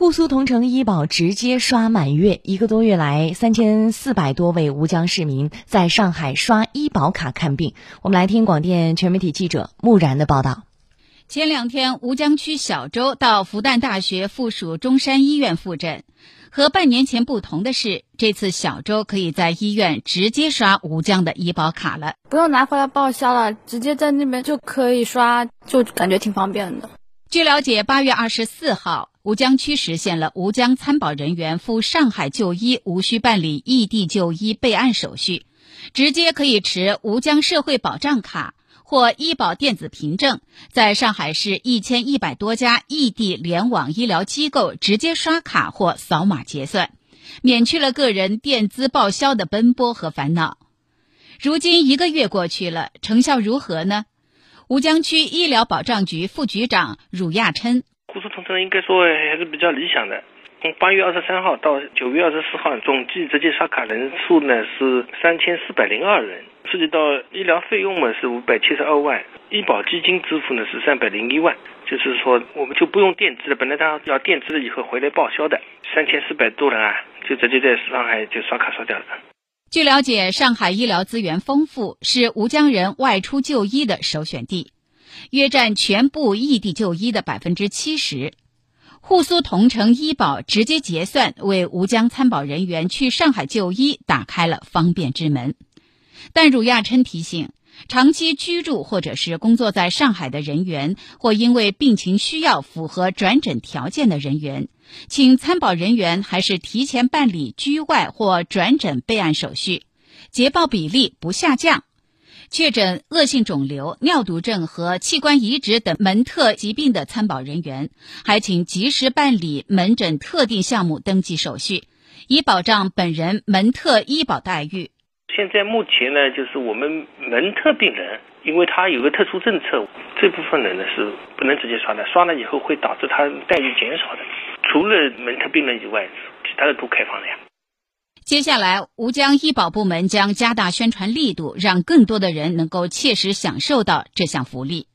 沪苏同城医保直接刷满月，一个多月来，三千四百多位吴江市民在上海刷医保卡看病。我们来听广电全媒体记者木然的报道。前两天，吴江区小周到复旦大学附属中山医院复诊，和半年前不同的是，这次小周可以在医院直接刷吴江的医保卡了，不用拿回来报销了，直接在那边就可以刷，就感觉挺方便的。据了解，八月二十四号，吴江区实现了吴江参保人员赴上海就医无需办理异地就医备案手续，直接可以持吴江社会保障卡或医保电子凭证，在上海市一千一百多家异地联网医疗机构直接刷卡或扫码结算，免去了个人垫资报销的奔波和烦恼。如今一个月过去了，成效如何呢？吴江区医疗保障局副局长汝亚琛：沪苏同城应该说还是比较理想的。从八月二十三号到九月二十四号，总计直接刷卡人数呢是三千四百零二人，涉及到医疗费用嘛是五百七十二万，医保基金支付呢是三百零一万，就是说我们就不用垫资了，本来他要垫资了以后回来报销的，三千四百多人啊，就直接在上海就刷卡刷掉了。据了解，上海医疗资源丰富，是吴江人外出就医的首选地，约占全部异地就医的百分之七十。沪苏同城医保直接结算，为吴江参保人员去上海就医打开了方便之门。但汝亚琛提醒，长期居住或者是工作在上海的人员，或因为病情需要符合转诊条件的人员。请参保人员还是提前办理居外或转诊备案手续，捷报比例不下降。确诊恶性肿瘤、尿毒症和器官移植等门特疾病的参保人员，还请及时办理门诊特定项目登记手续，以保障本人门特医保待遇。现在目前呢，就是我们门特病人，因为他有个特殊政策，这部分人呢是不能直接刷的，刷了以后会导致他待遇减少的。除了门特病人以外，其他的都开放了呀。接下来，吴江医保部门将加大宣传力度，让更多的人能够切实享受到这项福利。